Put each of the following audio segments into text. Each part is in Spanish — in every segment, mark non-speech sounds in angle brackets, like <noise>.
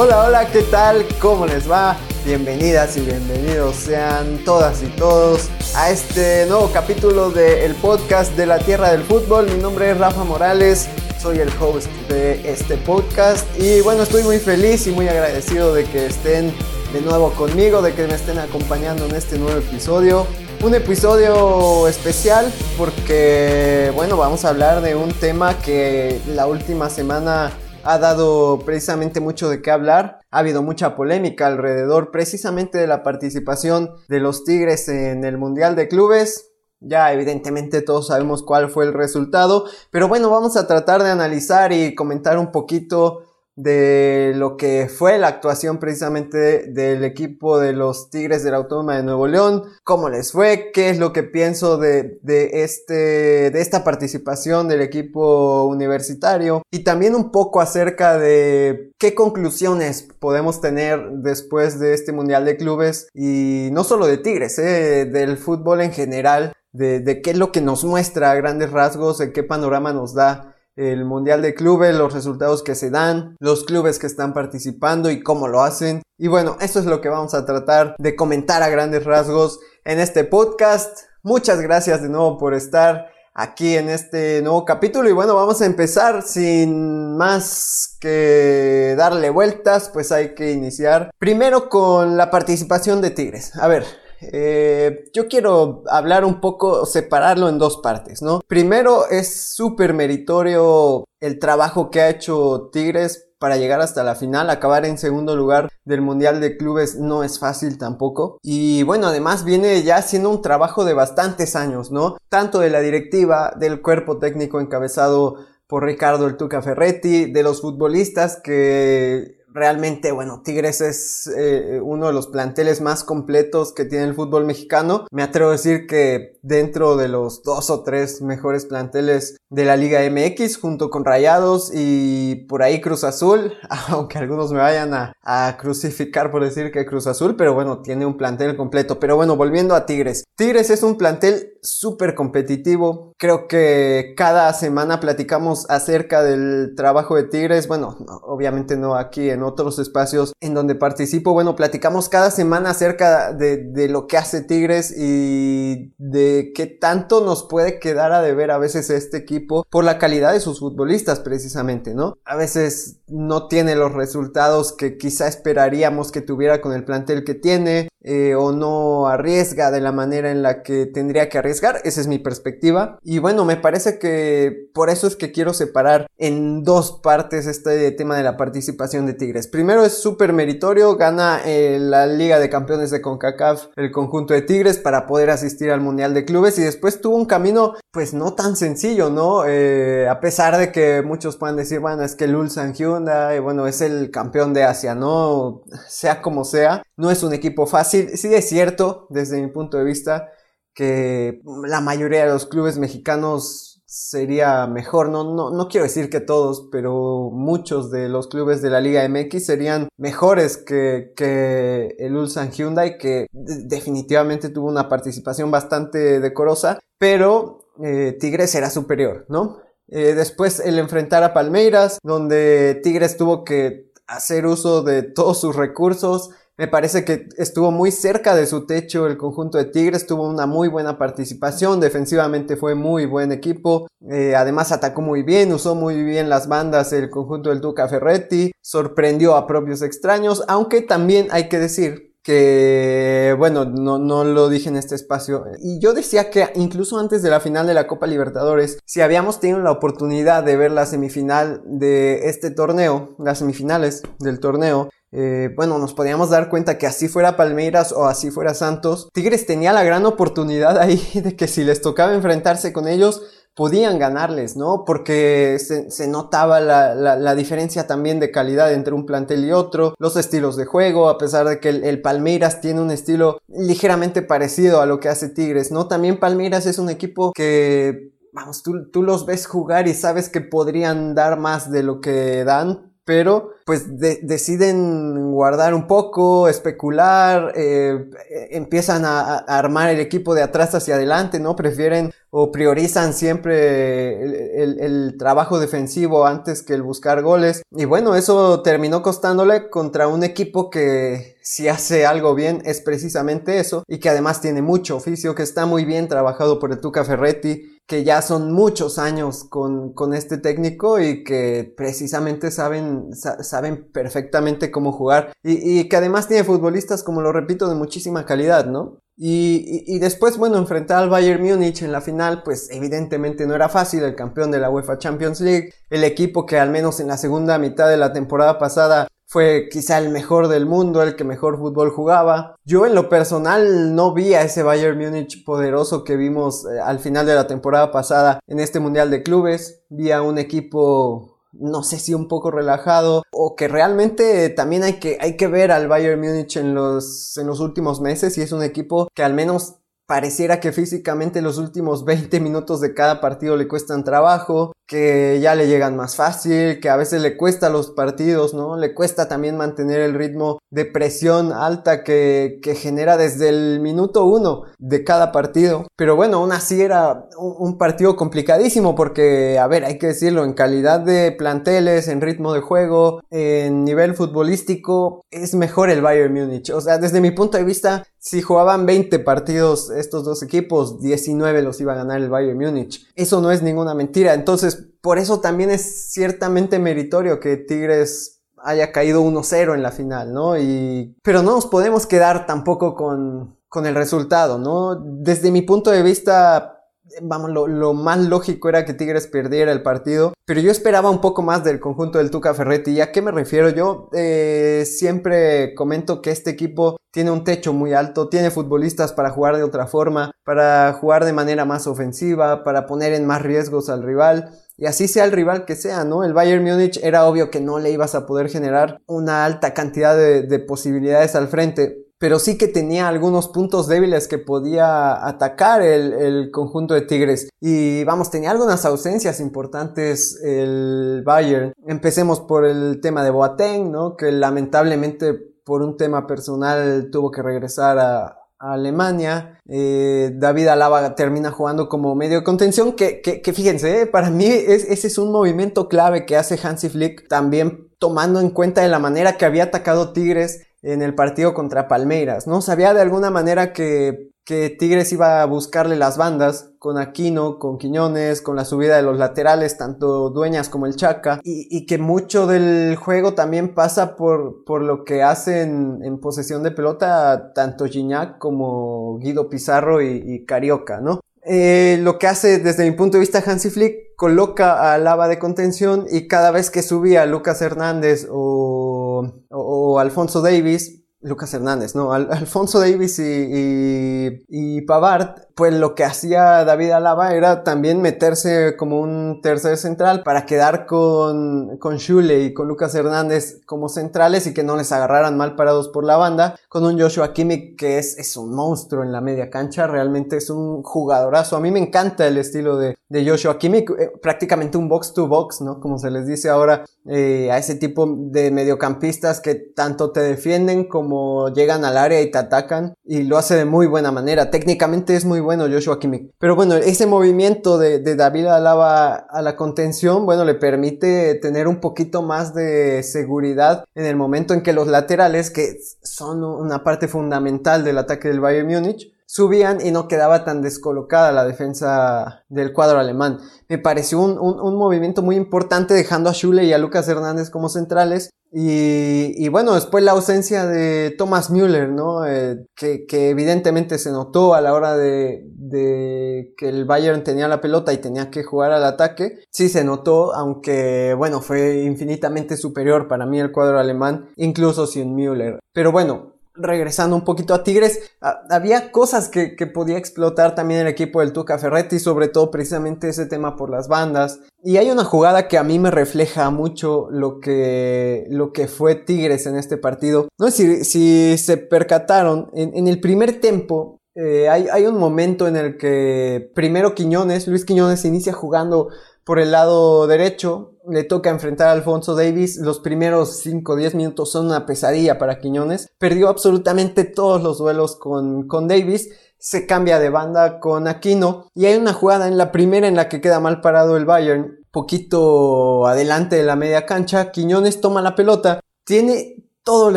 Hola, hola, ¿qué tal? ¿Cómo les va? Bienvenidas y bienvenidos sean todas y todos a este nuevo capítulo del podcast de la Tierra del Fútbol. Mi nombre es Rafa Morales, soy el host de este podcast y bueno, estoy muy feliz y muy agradecido de que estén de nuevo conmigo, de que me estén acompañando en este nuevo episodio. Un episodio especial porque, bueno, vamos a hablar de un tema que la última semana ha dado precisamente mucho de qué hablar. Ha habido mucha polémica alrededor precisamente de la participación de los Tigres en el Mundial de Clubes. Ya evidentemente todos sabemos cuál fue el resultado, pero bueno, vamos a tratar de analizar y comentar un poquito de lo que fue la actuación precisamente del equipo de los Tigres de la Autónoma de Nuevo León, cómo les fue, qué es lo que pienso de, de, este, de esta participación del equipo universitario y también un poco acerca de qué conclusiones podemos tener después de este Mundial de Clubes y no solo de Tigres, eh, del fútbol en general, de, de qué es lo que nos muestra a grandes rasgos, de qué panorama nos da el Mundial de Clubes, los resultados que se dan, los clubes que están participando y cómo lo hacen. Y bueno, eso es lo que vamos a tratar de comentar a grandes rasgos en este podcast. Muchas gracias de nuevo por estar aquí en este nuevo capítulo y bueno, vamos a empezar sin más que darle vueltas, pues hay que iniciar primero con la participación de Tigres. A ver, eh, yo quiero hablar un poco, separarlo en dos partes, ¿no? Primero es súper meritorio el trabajo que ha hecho Tigres para llegar hasta la final, acabar en segundo lugar del Mundial de Clubes no es fácil tampoco. Y bueno, además viene ya siendo un trabajo de bastantes años, ¿no? Tanto de la directiva, del cuerpo técnico encabezado por Ricardo El Tuca Ferretti, de los futbolistas que realmente, bueno, Tigres es eh, uno de los planteles más completos que tiene el fútbol mexicano. Me atrevo a decir que dentro de los dos o tres mejores planteles de la Liga MX, junto con Rayados y por ahí Cruz Azul, <laughs> aunque algunos me vayan a, a crucificar por decir que Cruz Azul, pero bueno, tiene un plantel completo. Pero bueno, volviendo a Tigres. Tigres es un plantel súper competitivo. Creo que cada semana platicamos acerca del trabajo de Tigres. Bueno, obviamente no aquí en otros espacios en donde participo. Bueno, platicamos cada semana acerca de, lo que hace Tigres y de qué tanto nos puede quedar a deber a veces este equipo por la calidad de sus futbolistas precisamente, ¿no? A veces no tiene los resultados que quizá esperaríamos que tuviera con el plantel que tiene. Eh, o no arriesga de la manera en la que tendría que arriesgar. Esa es mi perspectiva. Y bueno, me parece que por eso es que quiero separar en dos partes este tema de la participación de Tigres. Primero es súper meritorio, gana eh, la Liga de Campeones de CONCACAF el conjunto de Tigres para poder asistir al Mundial de Clubes y después tuvo un camino pues no tan sencillo, ¿no? Eh, a pesar de que muchos puedan decir, bueno, es que el Hyundai, bueno, es el campeón de Asia, ¿no? Sea como sea, no es un equipo fácil sí, es cierto, desde mi punto de vista, que la mayoría de los clubes mexicanos sería mejor, no, no, no quiero decir que todos, pero muchos de los clubes de la Liga MX serían mejores que, que el Ulsan Hyundai, que definitivamente tuvo una participación bastante decorosa, pero eh, Tigres era superior, ¿no? Eh, después el enfrentar a Palmeiras, donde Tigres tuvo que hacer uso de todos sus recursos, me parece que estuvo muy cerca de su techo el conjunto de Tigres, tuvo una muy buena participación, defensivamente fue muy buen equipo, eh, además atacó muy bien, usó muy bien las bandas el conjunto del Duca Ferretti, sorprendió a propios extraños, aunque también hay que decir que, bueno, no, no, lo dije en este espacio. Y yo decía que incluso antes de la final de la Copa Libertadores, si habíamos tenido la oportunidad de ver la semifinal de este torneo, las semifinales del torneo, eh, bueno, nos podíamos dar cuenta que así fuera Palmeiras o así fuera Santos, Tigres tenía la gran oportunidad ahí <laughs> de que si les tocaba enfrentarse con ellos, podían ganarles, ¿no? Porque se, notaba la, diferencia también de calidad entre un plantel y otro, los estilos de juego, a pesar de que el, Palmeiras tiene un estilo ligeramente parecido a lo que hace Tigres, ¿no? También Palmeiras es un equipo que vamos, tú, los ves jugar y sabes que podrían dar más de lo que dan, pero pues deciden guardar un poco, especular, eh, empiezan a, armar el equipo de atrás hacia adelante, ¿no? Prefieren o priorizan siempre el, trabajo defensivo antes que el buscar goles. Y bueno, eso terminó costándole contra un equipo que si hace algo bien es precisamente eso y que además tiene mucho oficio, que está muy bien trabajado por el Tuca Ferretti que ya son muchos años con, con este técnico y que precisamente saben, saben perfectamente cómo jugar y, que además tiene futbolistas, como lo repito, de muchísima calidad, ¿no? Y, y, después, bueno, enfrentar al Bayern Múnich en la final, pues evidentemente no era fácil, el campeón de la UEFA Champions League, el equipo que al menos en la segunda mitad de la temporada pasada fue quizá el mejor del mundo, el que mejor fútbol jugaba. Yo en lo personal no vi a ese Bayern Múnich poderoso que vimos eh, al final de la temporada pasada en este Mundial de Clubes. Vi a un equipo no sé si un poco relajado o que realmente también hay que, hay que ver al Bayern Múnich en los, en los últimos meses y es un equipo que al menos pareciera que físicamente los últimos 20 minutos de cada partido le cuestan trabajo, que ya le llegan más fácil, que a veces le cuesta los partidos, ¿no? Le cuesta también mantener el ritmo de presión alta que, que genera desde el minuto uno de cada partido. Pero bueno, aún así era un, partido complicadísimo porque, a ver, hay que decirlo, en calidad de planteles, en ritmo de juego, en nivel futbolístico, es mejor el Bayern Múnich. O sea, desde mi punto de vista, si jugaban 20 partidos estos dos equipos, 19 los iba a ganar el Bayern Múnich. Eso no es ninguna mentira. Entonces, por eso también es ciertamente meritorio que Tigres haya caído 1-0 en la final, ¿no? Y... Pero no nos podemos quedar tampoco con, con el resultado, ¿no? Desde mi punto de vista, vamos, lo, más lógico era que Tigres perdiera el partido, pero yo esperaba un poco más del conjunto del Tuca Ferretti. ¿Y a qué me refiero? Yo eh, siempre comento que este equipo tiene un techo muy alto, tiene futbolistas para jugar de otra forma, para jugar de manera más ofensiva, para poner en más riesgos al rival. Y así sea el rival que sea, ¿no? El Bayern Múnich era obvio que no le ibas a poder generar una alta cantidad de, de posibilidades al frente pero sí que tenía algunos puntos débiles que podía atacar el, conjunto de Tigres. Y vamos, tenía algunas ausencias importantes el Bayern. Empecemos por el tema de Boateng, ¿no? Que lamentablemente por un tema personal tuvo que regresar a, Alemania. Eh, David Alaba termina jugando como medio de contención. Que, que, fíjense, eh, para mí ese es un movimiento clave que hace Hansi Flick. También tomando en cuenta de la manera que había atacado Tigres en el partido contra Palmeiras, ¿no? Sabía de alguna manera que, que Tigres iba a buscarle las bandas con Aquino, con Quiñones, con la subida de los laterales, tanto Dueñas como el Chaca, y, que mucho del juego también pasa por, por lo que hacen en posesión de pelota tanto Gignac como Guido Pizarro y, Carioca, ¿no? Eh, lo que hace desde mi punto de vista Hansi Flick coloca a Lava de contención y cada vez que subía Lucas Hernández o, o Alfonso Davis Lucas Hernández, ¿no? Alfonso Davis y, y, Pavard, pues lo que hacía David Alaba era también meterse como un tercer central para quedar con, con Shule y con Lucas Hernández como centrales y que no les agarraran mal parados por la banda, con un Joshua Kimmich que es, es un monstruo en la media cancha, realmente es un jugadorazo. A mí me encanta el estilo de, de Joshua Kimmich, eh, prácticamente un box to box, ¿no? Como se les dice ahora eh, a ese tipo de mediocampistas que tanto te defienden como como llegan al área y te atacan y lo hace de muy buena manera. Técnicamente es muy bueno Joshua Kimmich. Pero bueno, ese movimiento de, David Alaba a la contención, bueno, le permite tener un poquito más de seguridad en el momento en que los laterales, que son una parte fundamental del ataque del Bayern Múnich, subían y no quedaba tan descolocada la defensa del cuadro alemán. Me pareció un, un, movimiento muy importante dejando a Schule y a Lucas Hernández como centrales y, bueno, después la ausencia de Thomas Müller, ¿no? Eh, que, evidentemente se notó a la hora de, de, que el Bayern tenía la pelota y tenía que jugar al ataque. Sí se notó, aunque bueno, fue infinitamente superior para mí el cuadro alemán, incluso sin Müller. Pero bueno, regresando un poquito a Tigres, había cosas que, podía explotar también el equipo del Tuca Ferretti, sobre todo precisamente ese tema por las bandas. Y hay una jugada que a mí me refleja mucho lo que, lo que fue Tigres en este partido. No sé si, si se percataron, en, en el primer tiempo eh, hay, hay, un momento en el que primero Quiñones, Luis Quiñones inicia jugando por el lado derecho, le toca enfrentar a Alfonso Davis. Los primeros 5 o 10 minutos son una pesadilla para Quiñones. Perdió absolutamente todos los duelos con, con Davis. Se cambia de banda con Aquino. Y hay una jugada en la primera en la que queda mal parado el Bayern. Poquito adelante de la media cancha. Quiñones toma la pelota. Tiene todo el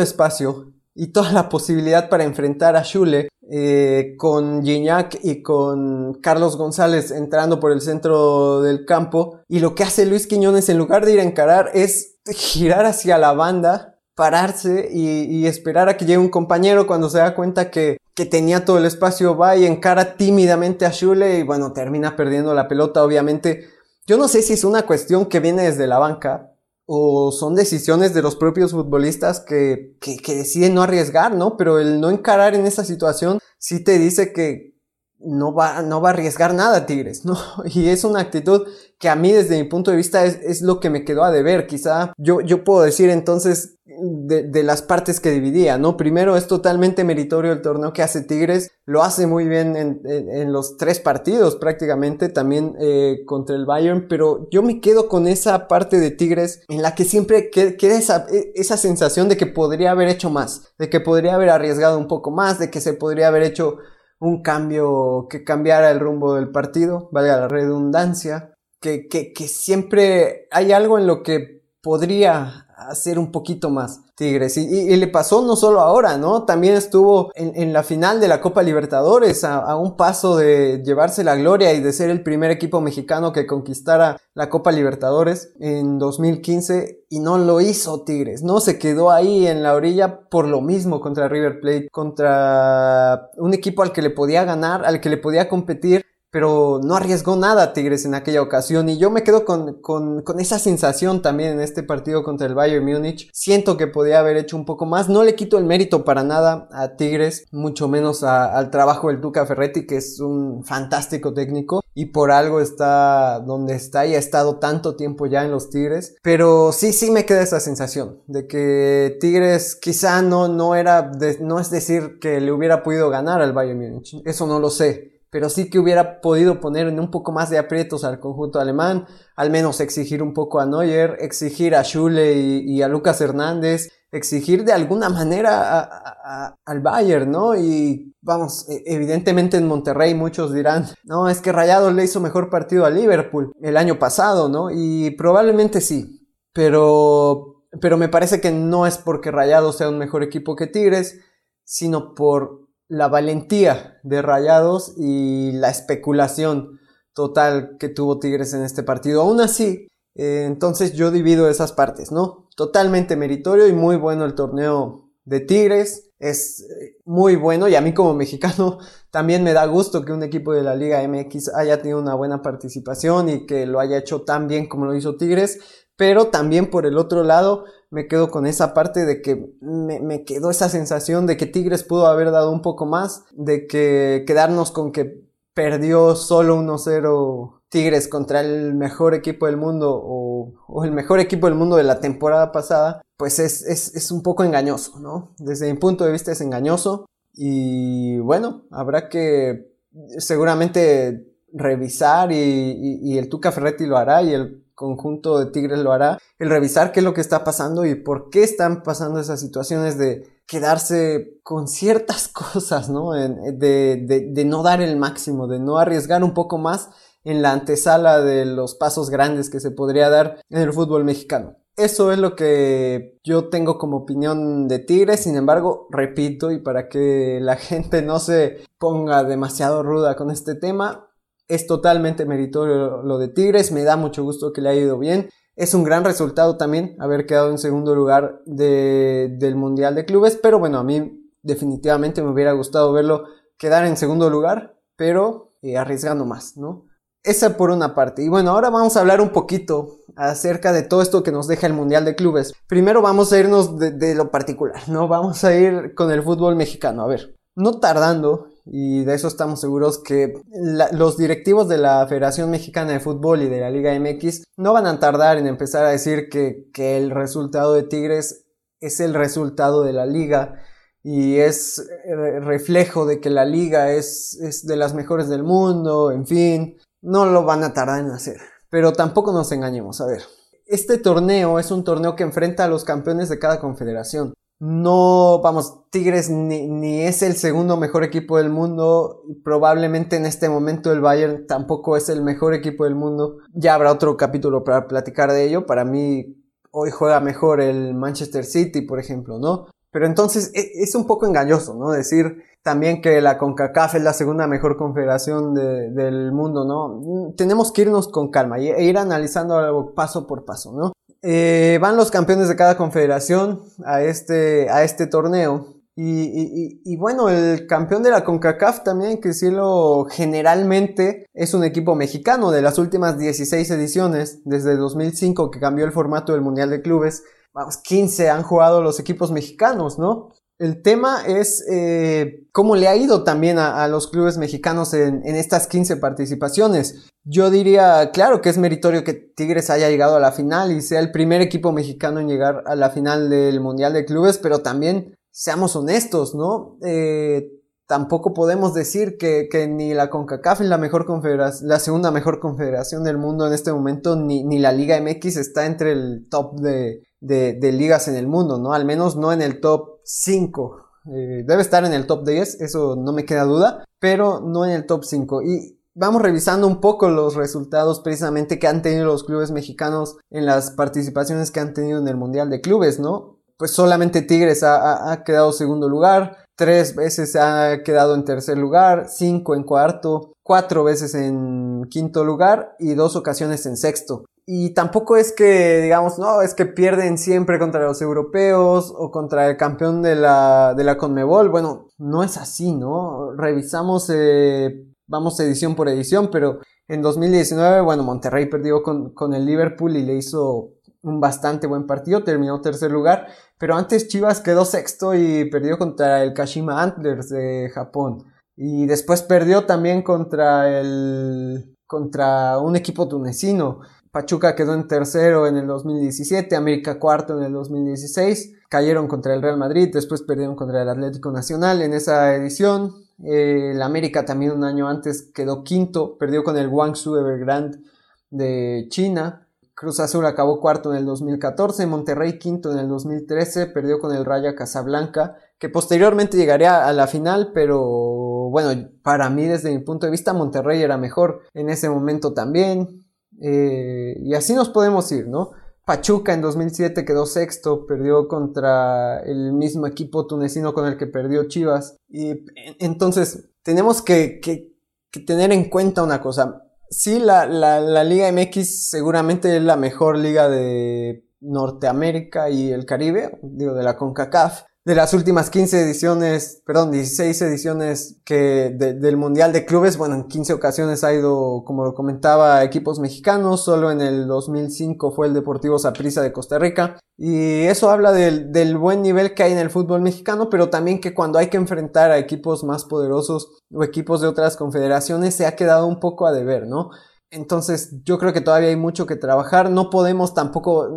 espacio y toda la posibilidad para enfrentar a Schule eh, con Gignac y con Carlos González entrando por el centro del campo. Y lo que hace Luis Quiñones en lugar de ir a encarar es girar hacia la banda, pararse y, esperar a que llegue un compañero cuando se da cuenta que, que tenía todo el espacio, va y encara tímidamente a Schule y bueno, termina perdiendo la pelota, obviamente. Yo no sé si es una cuestión que viene desde la banca, o son decisiones de los propios futbolistas que, que, deciden no arriesgar, ¿no? Pero el no encarar en esa situación sí te dice que no va, no va a arriesgar nada Tigres, ¿no? <laughs> Y es una actitud que a mí desde mi punto de vista es, es lo que me quedó a deber. Quizá yo, yo puedo decir entonces de, las partes que dividía, ¿no? Primero es totalmente meritorio el torneo que hace Tigres, lo hace muy bien en, los tres partidos prácticamente, también eh, contra el Bayern, pero yo me quedo con esa parte de Tigres en la que siempre queda esa, e, esa sensación de que podría haber hecho más, de que podría haber arriesgado un poco más, de que se podría haber hecho un cambio que cambiara el rumbo del partido, valga la redundancia, que, que, que siempre hay algo en lo que podría hacer un poquito más Tigres. Y, le pasó no solo ahora, ¿no? También estuvo en, la final de la Copa Libertadores a, un paso de llevarse la gloria y de ser el primer equipo mexicano que conquistara la Copa Libertadores en 2015 y no lo hizo Tigres, ¿no? Se quedó ahí en la orilla por lo mismo contra River Plate, contra un equipo al que le podía ganar, al que le podía competir pero no arriesgó nada Tigres en aquella ocasión. Y yo me quedo con, con, con, esa sensación también en este partido contra el Bayern Múnich. Siento que podía haber hecho un poco más, no le quito el mérito para nada a Tigres, mucho menos al trabajo del Duca Ferretti que es un fantástico técnico y por algo está donde está y ha estado tanto tiempo ya en los Tigres, pero sí, sí me queda esa sensación de que Tigres quizá no, no era, no es decir que le hubiera podido ganar al Bayern Múnich, eso no lo sé pero sí que hubiera podido poner en un poco más de aprietos al conjunto alemán, al menos exigir un poco a Neuer, exigir a Schule y, a Lucas Hernández, exigir de alguna manera al Bayern, ¿no? Y vamos, e, evidentemente en Monterrey muchos dirán, no, es que Rayado le hizo mejor partido a Liverpool el año pasado, ¿no? Y probablemente sí, pero, pero me parece que no es porque Rayado sea un mejor equipo que Tigres, sino por la valentía de Rayados y la especulación total que tuvo Tigres en este partido. Aún así, eh, entonces yo divido esas partes, ¿no? Totalmente meritorio y muy bueno el torneo de Tigres. Es eh, muy bueno y a mí como <laughs> mexicano también me da gusto que un equipo de la Liga MX haya tenido una buena participación y que lo haya hecho tan bien como lo hizo Tigres. Pero también por el otro lado, me quedo con esa parte de que me, quedó esa sensación de que Tigres pudo haber dado un poco más, de que quedarnos con que perdió solo 1-0 Tigres contra el mejor equipo del mundo o, el mejor equipo del mundo de la temporada pasada, pues es, es, un poco engañoso, ¿no? Desde mi punto de vista es engañoso y bueno, habrá que seguramente revisar y, y el Tuca Ferretti lo hará y el conjunto de Tigres lo hará, el revisar qué es lo que está pasando y por qué están pasando esas situaciones de quedarse con ciertas <laughs> cosas, ¿no? de, no dar el máximo, de no arriesgar un poco más en la antesala de los pasos grandes que se podría dar en el fútbol mexicano. Eso es lo que yo tengo como opinión de Tigres, sin embargo, repito, y para que la <laughs> gente no se ponga demasiado ruda con este tema, es totalmente meritorio lo de Tigres, me da mucho gusto que le haya ido bien. Es un gran resultado también haber quedado en segundo lugar del Mundial de Clubes, pero bueno, a mí definitivamente me hubiera gustado verlo quedar en segundo lugar, pero eh, arriesgando más, ¿no? Esa por una parte. Y bueno, ahora vamos a hablar un poquito acerca de todo esto que nos deja el Mundial de Clubes. Primero vamos a irnos de, lo particular, ¿no? Vamos a ir con el fútbol mexicano. A ver, no tardando, y de eso estamos seguros que los directivos de la Federación Mexicana de Fútbol y de la Liga MX no van a tardar en empezar a decir que, que el resultado de Tigres es el resultado de la liga y es reflejo de que la liga es, es de las mejores del mundo, en fin, no lo van a tardar en hacer. Pero tampoco nos engañemos, a ver. Este torneo es un torneo que enfrenta a los campeones de cada confederación. No, vamos, Tigres ni, ni, es el segundo mejor equipo del mundo. Probablemente en este momento el Bayern tampoco es el mejor equipo del mundo. Ya habrá otro capítulo para platicar de ello. Para mí, hoy juega mejor el Manchester City, por ejemplo, ¿no? Pero entonces e, es un poco engañoso, ¿no? Decir también que la CONCACAF es la segunda mejor confederación del mundo, ¿no? Tenemos que irnos con calma e ir analizando algo paso por paso, ¿no? Eh, van los campeones de cada confederación a este, a este torneo. Y, y, bueno, el campeón de la CONCACAF también que decirlo generalmente es un equipo mexicano de las últimas 16 ediciones, desde 2005 que cambió el formato del Mundial de Clubes vamos, 15 han jugado los equipos mexicanos, ¿no? El tema es eh, cómo le ha ido también a, los clubes mexicanos en, estas 15 participaciones. Yo diría, claro que es meritorio que Tigres haya llegado a la final y sea el primer equipo mexicano en llegar a la final del Mundial de Clubes, pero también seamos honestos, ¿no? Eh, tampoco podemos decir que, ni la CONCACAF es la mejor confederación, la segunda mejor confederación del mundo en este momento, ni, ni la Liga MX está entre el top de, de, ligas en el mundo, ¿no? Al menos no en el top 5. Eh, debe estar en el top 10, eso no me queda duda, pero no en el top 5. Y vamos revisando un poco los resultados precisamente que han tenido los clubes mexicanos en las participaciones que han tenido en el Mundial de Clubes, ¿no? Pues solamente Tigres ha, ha quedado segundo lugar, tres veces ha quedado en tercer lugar, cinco en cuarto, cuatro veces en quinto lugar y dos ocasiones en sexto. Y tampoco es que, digamos, no, es que pierden siempre contra los europeos o contra el campeón de la, de la Conmebol. Bueno, no es así, ¿no? Revisamos, eh, vamos edición por edición, pero en 2019, bueno, Monterrey perdió con, con el Liverpool y le hizo un bastante buen partido, terminó tercer lugar, pero antes Chivas quedó sexto y perdió contra el Kashima Antlers de Japón. Y después perdió también contra el contra un equipo tunecino. Pachuca quedó en tercero en el 2017, América cuarto en el 2016, cayeron contra el Real Madrid, después perdieron contra el Atlético Nacional en esa edición. el América también un año antes quedó quinto, perdió con el Guangzhou Evergrande de China. Cruz Azul acabó cuarto en el 2014, Monterrey quinto en el 2013, perdió con el Raya Casablanca, que posteriormente llegaría a la final, pero bueno, para mí desde mi punto de vista Monterrey era mejor en ese momento también. Eh, y así nos podemos ir, ¿no? Pachuca en 2007 quedó sexto, perdió contra el mismo equipo tunecino con el que perdió Chivas. Y entonces tenemos que, tener en cuenta una cosa. Sí, la, la, Liga MX seguramente es la mejor liga de Norteamérica y el Caribe, digo, de la CONCACAF de las últimas 15 ediciones, perdón, 16 ediciones que del Mundial de Clubes, bueno, en 15 ocasiones ha ido, como lo comentaba, equipos mexicanos, solo en el 2005 fue el Deportivo Saprissa de Costa Rica, y eso habla del, del, buen nivel que hay en el fútbol mexicano, pero también que cuando hay que enfrentar a equipos más poderosos o equipos de otras confederaciones se ha quedado un poco a deber, ¿no? Entonces yo creo que todavía hay mucho que trabajar, no podemos tampoco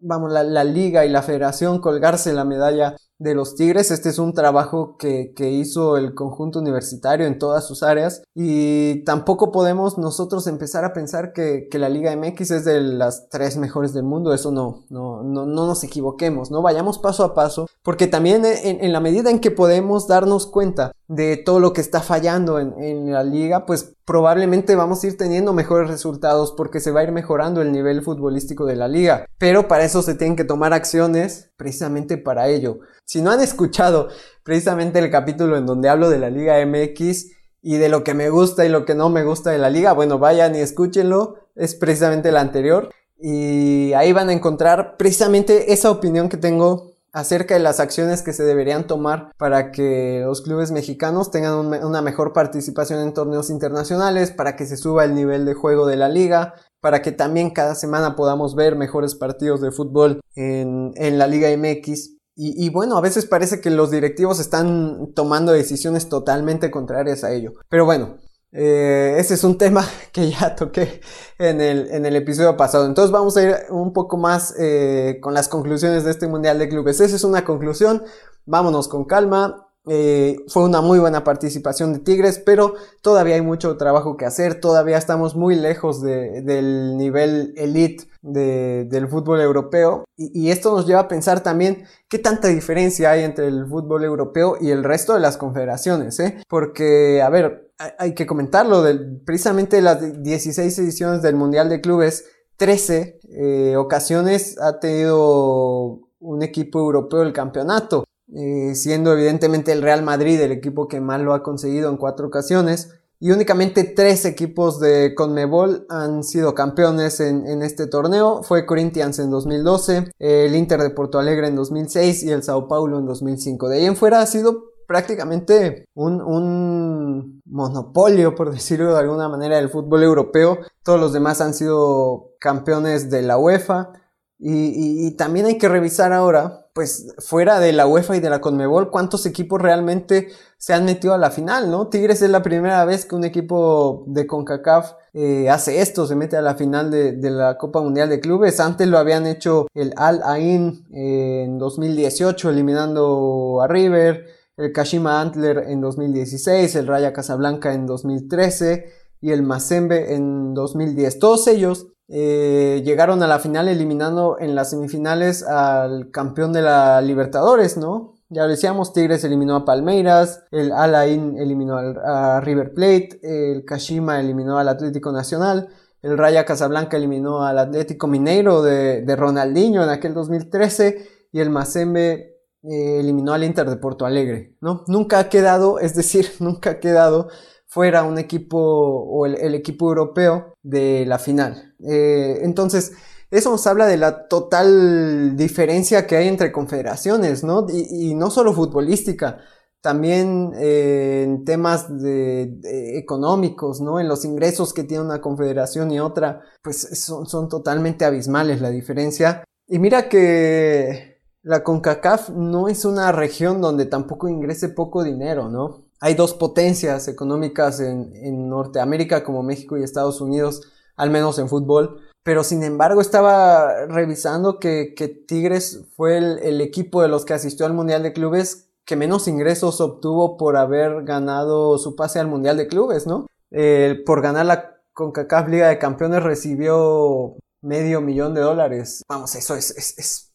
vamos, la, la, liga y la federación colgarse la medalla de los Tigres. Este es un trabajo que, que, hizo el conjunto universitario en todas sus áreas y tampoco podemos nosotros empezar a pensar que, que la Liga MX es de las tres mejores del mundo. Eso no, no, no, no nos equivoquemos, no vayamos paso a paso porque también en, en, la medida en que podemos darnos cuenta de todo lo que está fallando en, en la liga, pues probablemente vamos a ir teniendo mejores resultados porque se va a ir mejorando el nivel futbolístico de la liga. Pero para eso se tienen que tomar acciones precisamente para ello. Si no han escuchado precisamente el capítulo en donde hablo de la Liga MX y de lo que me gusta y lo que no me gusta de la liga, bueno, vayan y escúchenlo. Es precisamente el anterior. Y ahí van a encontrar precisamente esa opinión que tengo acerca de las acciones que se deberían tomar para que los clubes mexicanos tengan una mejor participación en torneos internacionales, para que se suba el nivel de juego de la liga, para que también cada semana podamos ver mejores partidos de fútbol en, la Liga MX. Y, bueno, a veces parece que los directivos están tomando decisiones totalmente contrarias a ello. Pero bueno, eh, ese es un tema <laughs> que ya toqué en el, en el episodio pasado. Entonces vamos a ir un poco más eh, con las conclusiones de este Mundial de Clubes. Esa es una conclusión. Vámonos con calma. Eh, fue una muy buena participación de Tigres, pero todavía hay mucho trabajo que hacer. Todavía estamos muy lejos del nivel elite del fútbol europeo. Y, esto nos lleva a pensar también qué tanta diferencia hay entre el fútbol europeo y el resto de las confederaciones. Porque, a ver, hay que comentarlo, precisamente las 16 ediciones del Mundial de Clubes, 13 eh, ocasiones ha tenido un equipo europeo el campeonato, eh, siendo evidentemente el Real Madrid el equipo que más lo ha conseguido en cuatro ocasiones. Y únicamente tres equipos de Conmebol han sido campeones en, este torneo. Fue Corinthians en 2012, el Inter de Porto Alegre en 2006 y el Sao Paulo en 2005. De ahí en fuera ha sido prácticamente un, monopolio, por <laughs> decirlo de alguna manera, del fútbol europeo. Todos los demás han sido campeones de la UEFA. Y, también hay que revisar ahora, pues fuera de la UEFA y de la Conmebol, cuántos equipos realmente se han metido a la final, ¿no? Tigres es la primera vez que un equipo de CONCACAF eh, hace esto, se mete a la final de, la Copa Mundial de Clubes. Antes lo habían hecho el Al Ain en 2018, eliminando a River el Kashima Antler en 2016, el Raya Casablanca en 2013 y el Mazembe en 2010. Todos ellos eh, llegaron a la final eliminando en las semifinales al campeón de la Libertadores, ¿no? Ya decíamos, Tigres eliminó a Palmeiras, el Alain eliminó a River Plate, el Kashima eliminó al Atlético Nacional, el Raya Casablanca eliminó al Atlético Mineiro de, de Ronaldinho en aquel 2013 y el Mazembe eh, eliminó al Inter de Porto Alegre, ¿no? Nunca ha quedado, es decir, <laughs> nunca ha quedado fuera un equipo o el, equipo europeo de la final. Eh, entonces, eso nos habla de la total diferencia que hay entre confederaciones, ¿no? Y, no solo futbolística, también eh, en temas económicos, ¿no? En los ingresos que tiene una confederación y otra, pues son, son totalmente abismales la diferencia. Y mira que la CONCACAF no es una región donde tampoco ingrese poco dinero, ¿no? Hay dos potencias económicas en, Norteamérica como México y Estados Unidos, al menos en fútbol. Pero sin embargo estaba revisando que, Tigres fue el, equipo de los que asistió al Mundial de Clubes que menos ingresos obtuvo por haber ganado su pase al Mundial de Clubes, ¿no? por ganar la CONCACAF Liga de Campeones recibió medio millón de dólares. Vamos, eso es, es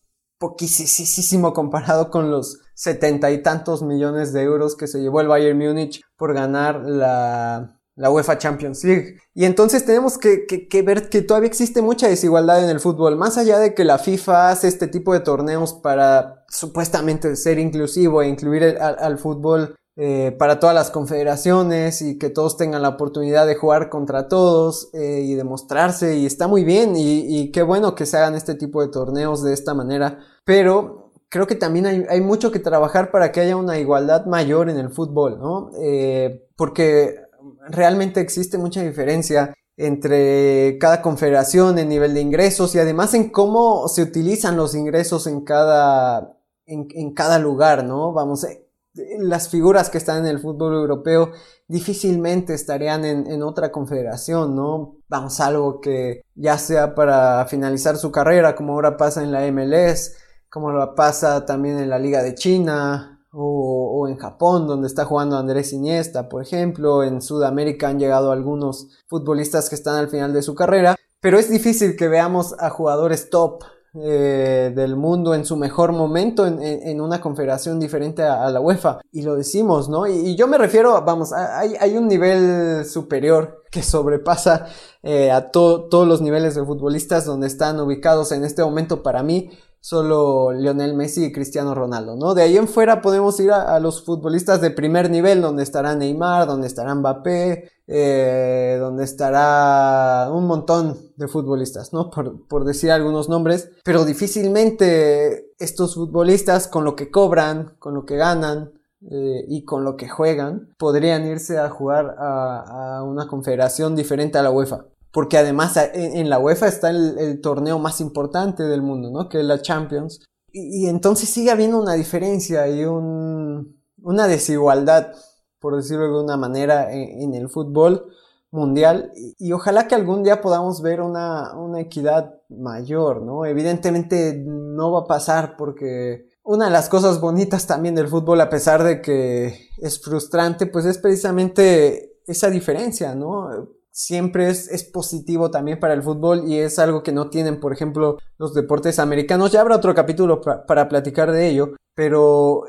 poquísimo comparado con los setenta y tantos millones de euros que se llevó el Bayern Múnich por ganar la, UEFA Champions League. Y entonces tenemos que, ver que todavía existe mucha desigualdad en el fútbol, más allá de que la FIFA hace este tipo de torneos para supuestamente ser inclusivo e incluir al fútbol eh, para todas las confederaciones y que todos tengan la oportunidad de jugar contra todos eh, y demostrarse y está muy bien y, qué bueno que se hagan este tipo de torneos de esta manera pero creo que también hay, mucho que trabajar para que haya una igualdad mayor en el fútbol ¿no? Eh, porque realmente existe mucha diferencia entre cada confederación en nivel de ingresos y además en cómo se utilizan los ingresos en cada en, en cada lugar, ¿no? Vamos, las figuras que están en el fútbol europeo difícilmente estarían en, otra confederación, ¿no? Vamos, algo que ya sea para finalizar su carrera, como ahora pasa en la MLS, como lo pasa también en la Liga de China o, en Japón, donde está jugando Andrés Iniesta, por ejemplo. En Sudamérica han llegado algunos futbolistas que están al final de su carrera, pero es difícil que veamos a jugadores top eh, del mundo en su mejor momento en, una confederación diferente a, la UEFA. Y lo decimos, ¿no? Y, yo me refiero, vamos, hay, hay, un nivel superior que sobrepasa eh, a todos los niveles de futbolistas donde están ubicados en este momento para mí. Solo Lionel Messi y Cristiano Ronaldo, ¿no? De ahí en fuera podemos ir a, los futbolistas de primer nivel, donde estará Neymar, donde estará Mbappé, eh, donde estará un montón de futbolistas, ¿no? Por, decir algunos nombres, pero difícilmente estos futbolistas con lo que cobran, con lo que ganan, eh, y con lo que juegan, podrían irse a jugar a, una confederación diferente a la UEFA porque además en, la UEFA está el, torneo más importante del mundo, ¿no? Que es la Champions. Y, entonces sigue habiendo una diferencia y una desigualdad, por decirlo de alguna manera, en, el fútbol mundial. Y, ojalá que algún día podamos ver una, una equidad mayor, ¿no? Evidentemente no va a pasar porque una de las cosas bonitas también del fútbol, a pesar de que es frustrante, pues es precisamente esa diferencia, ¿no? Siempre es, positivo también para el fútbol y es algo que no tienen, por ejemplo, los deportes americanos. Ya habrá otro capítulo para platicar de ello, pero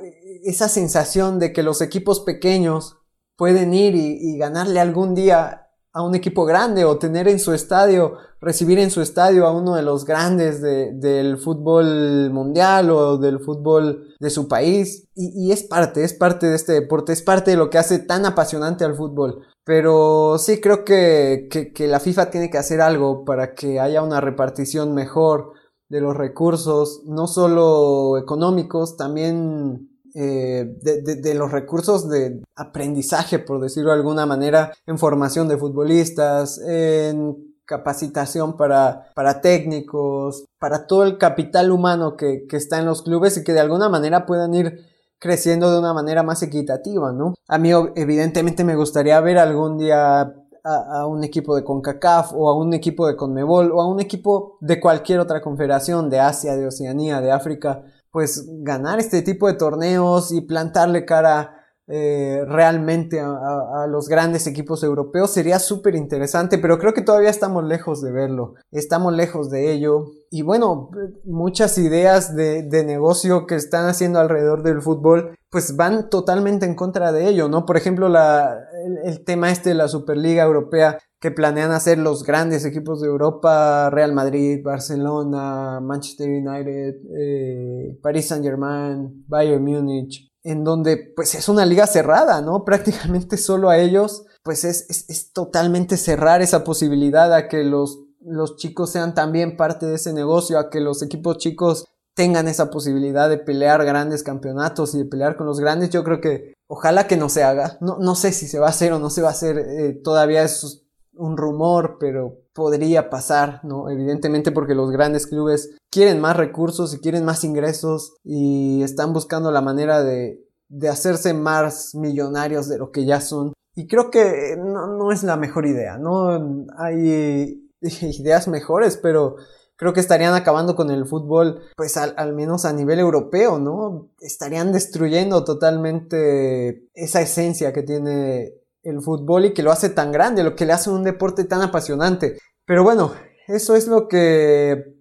esa sensación de que los equipos pequeños pueden ir y ganarle algún día a un equipo grande o tener en su estadio, recibir en su estadio a uno de los grandes del fútbol mundial o del fútbol de su país. Y, es parte, es parte de este deporte, es parte de lo que hace tan apasionante al fútbol. Pero sí creo que, que la FIFA tiene que hacer algo para que haya una repartición mejor de los recursos, no solo económicos, también eh, de, los recursos de aprendizaje, por decirlo de alguna manera, en formación de futbolistas, en capacitación para, para técnicos, para todo el capital humano que, está en los clubes y que de alguna manera puedan ir creciendo de una manera más equitativa, ¿no? A mí evidentemente me gustaría ver algún día a, a, un equipo de CONCACAF o a un equipo de CONMEBOL o a un equipo de cualquier otra confederación de Asia, de Oceanía, de África pues ganar este tipo de torneos y plantarle cara eh, realmente a, los grandes equipos europeos sería súper interesante, pero creo que todavía estamos lejos de verlo, estamos lejos de ello. Y bueno, muchas ideas de, negocio que están haciendo alrededor del fútbol, pues van totalmente en contra de ello, ¿no? Por ejemplo, la, el tema este de la Superliga Europea que planean hacer los grandes equipos de Europa, Real Madrid, Barcelona, Manchester United, eh, Paris Saint Germain, Bayern Múnich, en donde pues es una liga cerrada, ¿no? <laughs> Prácticamente solo a ellos, pues es, es, totalmente cerrar esa posibilidad a que los, los chicos sean también parte de ese negocio, a que los equipos chicos tengan esa posibilidad de pelear grandes campeonatos y de pelear con los grandes, yo creo que ojalá que no se haga. No, no sé si se va a hacer o no se va a hacer, eh, todavía es un rumor, pero podría pasar, ¿no? Evidentemente porque los grandes clubes quieren más recursos y quieren más ingresos y están buscando la manera de, de hacerse más millonarios de lo que ya son. Y creo que no, no es la mejor idea, ¿no? Hay <laughs> ideas mejores, pero creo que estarían acabando con el fútbol, pues al, al, menos a nivel europeo, ¿no? Estarían destruyendo totalmente esa esencia que tiene el fútbol y que lo hace tan grande, lo que le hace un deporte tan apasionante. Pero bueno, eso es lo que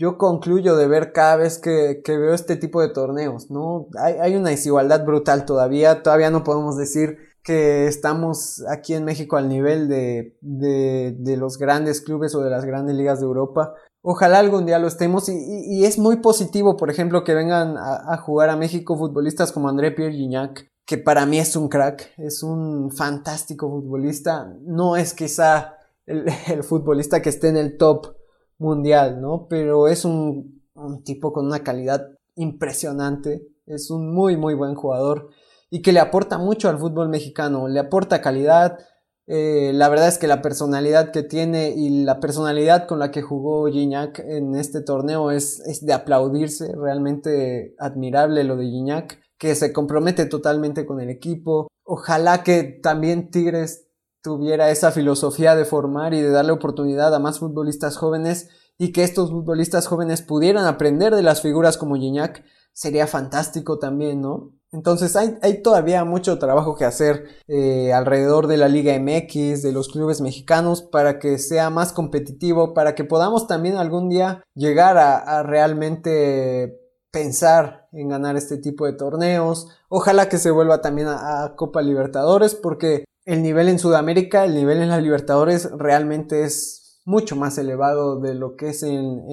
yo concluyo de ver cada vez que, veo este tipo de torneos, ¿no? Hay, una desigualdad brutal todavía, todavía no podemos decir que estamos aquí en México al nivel de, de, los grandes clubes o de las grandes ligas de Europa. Ojalá algún día lo estemos y, es muy positivo, por ejemplo, que vengan a, jugar a México futbolistas como André Pierre Gignac, que para mí es un crack, es un fantástico futbolista. No es quizá el, <laughs> futbolista que esté en el top mundial, ¿no? Pero es un, tipo con una calidad impresionante. Es un muy, muy buen jugador y que le aporta mucho al fútbol mexicano. Le aporta calidad. Eh, la verdad es que la personalidad que tiene y la personalidad con la que jugó Gignac en este torneo es, es de aplaudirse. Realmente admirable lo de Gignac que se compromete totalmente con el equipo. Ojalá que también Tigres tuviera esa filosofía de formar y de darle oportunidad a más futbolistas jóvenes y que estos futbolistas jóvenes pudieran aprender de las figuras como Gignac, sería fantástico también, ¿no? Entonces hay, hay todavía mucho trabajo que hacer eh, alrededor de la Liga MX, de los clubes mexicanos, para que sea más competitivo, para que podamos también algún día llegar a realmente pensar en ganar este tipo de torneos. Ojalá que se vuelva también a, Copa Libertadores porque el nivel en Sudamérica, el nivel en la Libertadores realmente es mucho más elevado de lo que es en,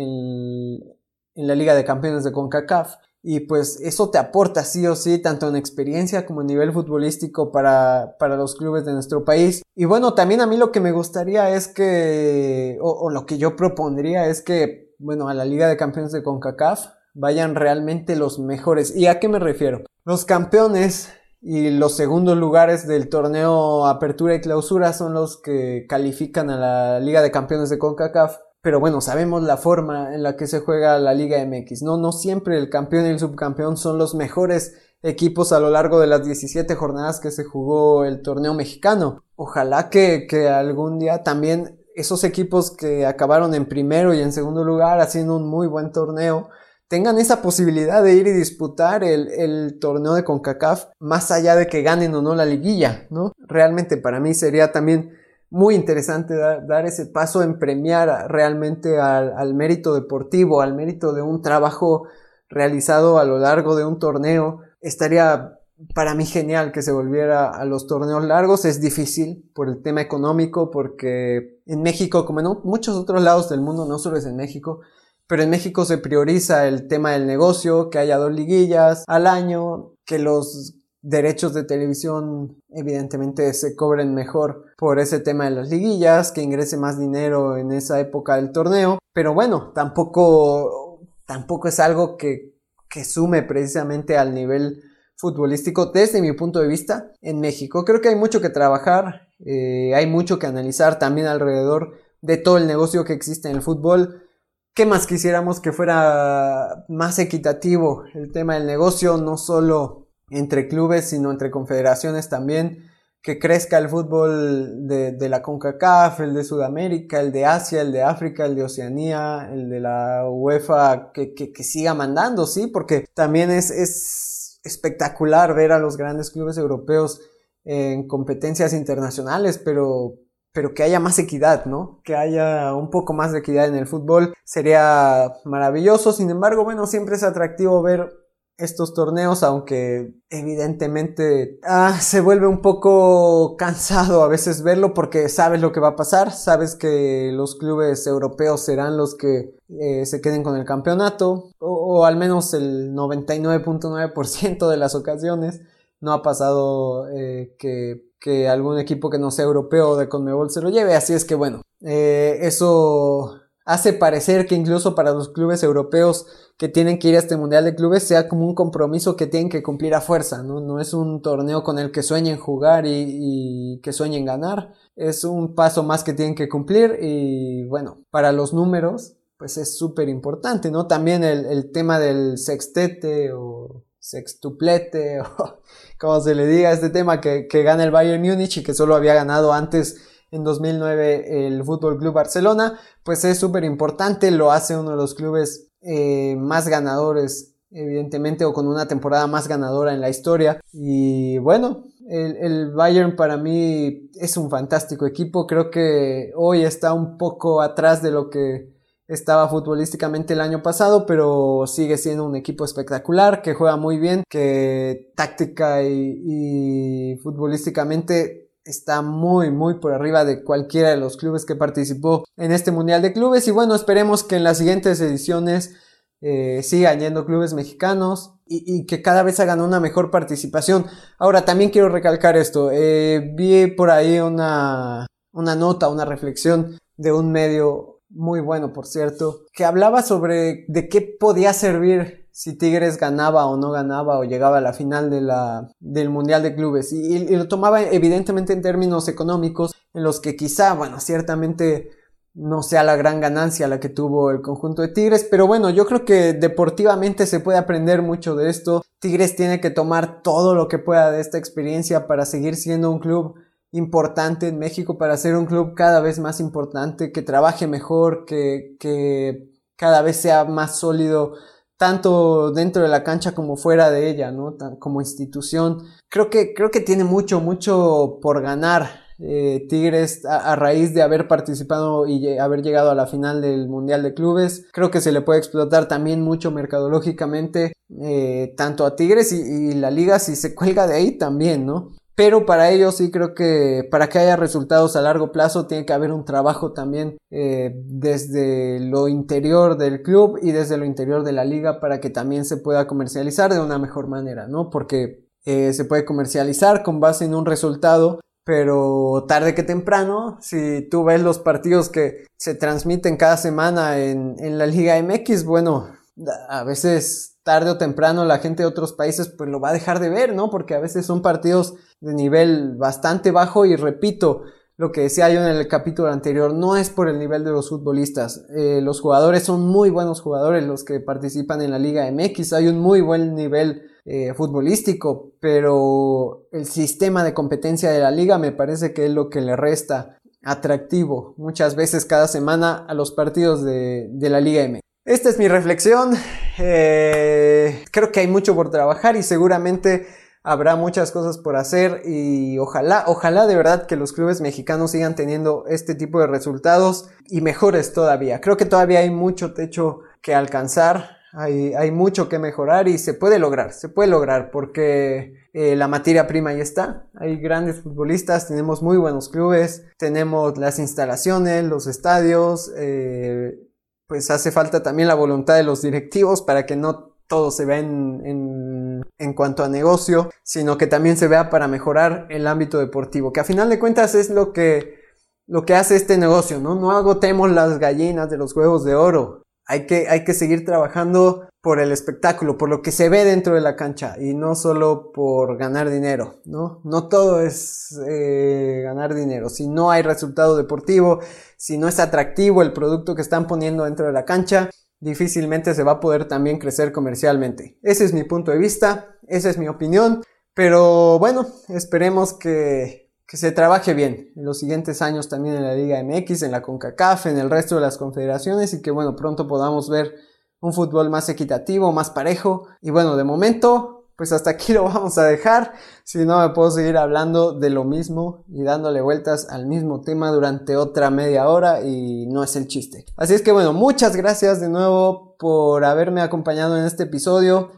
en la Liga de Campeones de CONCACAF. Y pues eso te aporta sí o sí, tanto en experiencia como en nivel futbolístico para, para los clubes de nuestro país. Y bueno, también a mí lo que me gustaría es que, o, o lo que yo propondría es que, bueno, a la Liga de Campeones de CONCACAF vayan realmente los mejores. ¿Y a qué me refiero? Los campeones y los segundos lugares del torneo Apertura y Clausura son los que califican a la Liga de Campeones de CONCACAF. Pero bueno, sabemos la forma en la que se juega la Liga MX. No, no siempre el campeón y el subcampeón son los mejores equipos a lo largo de las 17 jornadas que se jugó el torneo mexicano. Ojalá que, que algún día también esos equipos que acabaron en primero y en segundo lugar haciendo un muy buen torneo tengan esa posibilidad de ir y disputar el, torneo de CONCACAF más allá de que ganen o no la liguilla, ¿no? Realmente para mí sería también muy interesante dar, ese paso en premiar realmente al, mérito deportivo, al mérito de un trabajo realizado a lo largo de un torneo. Estaría para mí genial que se volviera a los torneos largos. Es difícil por el tema económico, porque en México, como en muchos otros lados del mundo, no solo es en México, pero en México se prioriza el tema del negocio, que haya dos liguillas al año, que los derechos de televisión evidentemente se cobren mejor por ese tema de las liguillas, que ingrese más dinero en esa época del torneo, pero bueno, tampoco, tampoco es algo que, que sume precisamente al nivel futbolístico desde mi punto de vista en México. Creo que hay mucho que trabajar, eh, hay mucho que analizar también alrededor de todo el negocio que existe en el fútbol. ¿Qué más quisiéramos que fuera más equitativo el tema del negocio, no solo entre clubes, sino entre confederaciones también? Que crezca el fútbol de, la CONCACAF, el de Sudamérica, el de Asia, el de África, el de Oceanía, el de la UEFA, que, siga mandando, sí, porque también es espectacular ver a los grandes clubes europeos en competencias internacionales, pero pero que haya más equidad, ¿no? Que haya un poco más de equidad en el fútbol sería maravilloso. Sin embargo, bueno, siempre es atractivo ver estos torneos, aunque evidentemente ah, se vuelve un poco cansado a veces verlo porque sabes lo que va a pasar, sabes que los clubes europeos serán los que eh, se queden con el campeonato, o, al menos el 99.9% de las ocasiones no ha pasado eh, que, algún equipo que no sea europeo de Conmebol se lo lleve. Así es que bueno, eh, eso hace parecer que incluso para los clubes europeos que tienen que ir a este Mundial de Clubes sea como un compromiso que tienen que cumplir a fuerza, ¿no? No es un torneo con el que sueñen jugar y, que sueñen ganar, es un paso más que tienen que cumplir y bueno, para los números pues es súper importante, ¿no? También el, el tema del sextete o sextuplete <laughs> o como se le diga este tema que, gana el Bayern Múnich y que solo había ganado antes en 2009 el Fútbol Club Barcelona, pues es súper importante, lo hace uno de los clubes eh, más ganadores, evidentemente, o con una temporada más ganadora en la historia. Y bueno, el, el, Bayern para mí es un fantástico equipo, creo que hoy está un poco atrás de lo que estaba futbolísticamente el año pasado, pero sigue siendo un equipo espectacular, que juega muy bien, que táctica y, futbolísticamente está muy muy por arriba de cualquiera de los clubes que participó en este Mundial de Clubes y bueno, esperemos que en las siguientes ediciones eh, sigan yendo clubes mexicanos y, que cada vez hagan una mejor participación. Ahora también quiero recalcar esto, eh, vi por ahí una, una nota, una reflexión de un medio muy bueno por cierto, que hablaba sobre de qué podía servir si Tigres ganaba o no ganaba o llegaba a la final del Mundial de Clubes y, lo tomaba evidentemente en términos económicos en los que quizá, bueno, ciertamente no sea la gran ganancia la que tuvo el conjunto de Tigres, pero bueno, yo creo que deportivamente se puede aprender mucho de esto. Tigres tiene que tomar todo lo que pueda de esta experiencia para seguir siendo un club importante en México para ser un club cada vez más importante, que trabaje mejor, que, que cada vez sea más sólido tanto dentro de la cancha como fuera de ella, ¿no? como institución. Creo que, creo que tiene mucho, mucho por ganar eh, Tigres a, raíz de haber participado y haber llegado a la final del Mundial de Clubes. Creo que se le puede explotar también mucho mercadológicamente, eh, tanto a Tigres y, y, la liga si se cuelga de ahí también, ¿no? Pero para ello sí creo que para que haya resultados a largo plazo tiene que haber un trabajo también eh, desde lo interior del club y desde lo interior de la liga para que también se pueda comercializar de una mejor manera, ¿no? Porque eh, se puede comercializar con base en un resultado, pero tarde que temprano, si tú ves los partidos que se transmiten cada semana en, en la Liga MX, bueno, a veces tarde o temprano la gente de otros países pues lo va a dejar de ver, ¿no? Porque a veces son partidos de nivel bastante bajo y repito, lo que decía yo en el capítulo anterior, no es por el nivel de los futbolistas. Eh, los jugadores son muy buenos jugadores los que participan en la Liga MX. Hay un muy buen nivel eh, futbolístico, pero el sistema de competencia de la liga me parece que es lo que le resta atractivo muchas veces cada semana a los partidos de, de la Liga MX. Esta es mi reflexión. Eh, creo que hay mucho por trabajar y seguramente habrá muchas cosas por hacer y ojalá, ojalá de verdad que los clubes mexicanos sigan teniendo este tipo de resultados y mejores todavía. Creo que todavía hay mucho techo que alcanzar, hay, mucho que mejorar y se puede lograr, se puede lograr porque eh, la materia prima ya está. Hay grandes futbolistas, tenemos muy buenos clubes, tenemos las instalaciones, los estadios, eh, pues hace falta también la voluntad de los directivos para que no todo se vea en, en, cuanto a negocio, sino que también se vea para mejorar el ámbito deportivo, que a final de cuentas es lo que, lo que hace este negocio, ¿no? No agotemos las gallinas de los huevos de oro. Hay que, hay que seguir trabajando por el espectáculo, por lo que se ve dentro de la cancha y no solo por ganar dinero, ¿no? No todo es eh, ganar dinero. Si no hay resultado deportivo, si no es atractivo el producto que están poniendo dentro de la cancha, difícilmente se va a poder también crecer comercialmente. Ese es mi punto de vista, esa es mi opinión, pero bueno, esperemos que, que se trabaje bien en los siguientes años también en la Liga MX, en la CONCACAF, en el resto de las confederaciones y que bueno, pronto podamos ver un fútbol más equitativo, más parejo. Y bueno, de momento, pues hasta aquí <laughs> lo vamos a dejar. Si no, me puedo seguir hablando de lo mismo y dándole vueltas al mismo tema durante otra media hora y no es el chiste. Así es que bueno, muchas gracias de nuevo por haberme acompañado en este episodio.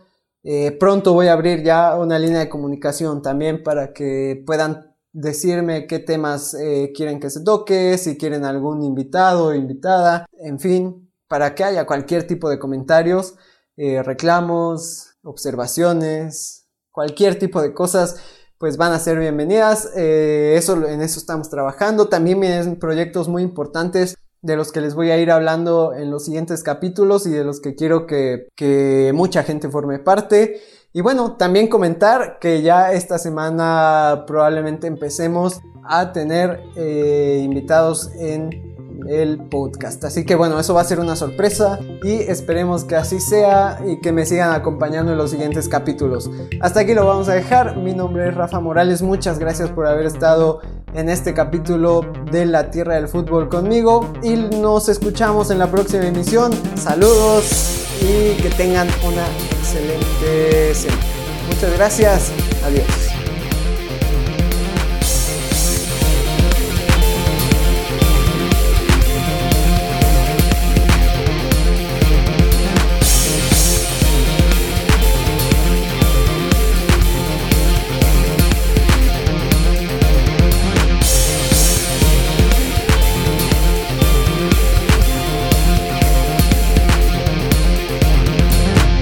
Eh, pronto voy a abrir ya una línea de comunicación también para que puedan decirme qué temas eh, quieren que se toque, si quieren algún invitado o invitada, en fin, para que haya cualquier tipo de comentarios, eh, reclamos, observaciones, cualquier tipo de cosas, pues van a ser bienvenidas. Eh, eso, en eso estamos trabajando. También vienen proyectos muy importantes de los que les voy a ir hablando en los siguientes capítulos y de los que quiero que, que mucha gente forme parte. Y bueno, también comentar que ya esta semana probablemente empecemos a tener eh, invitados en el podcast. Así que bueno, eso va a ser una sorpresa y esperemos que así sea y que me sigan acompañando en los siguientes capítulos. Hasta aquí lo vamos a dejar. Mi nombre es Rafa Morales. Muchas gracias por haber estado en este capítulo de La Tierra del Fútbol conmigo y nos escuchamos en la próxima emisión. Saludos y que tengan una excelente semana. Muchas gracias. Adiós.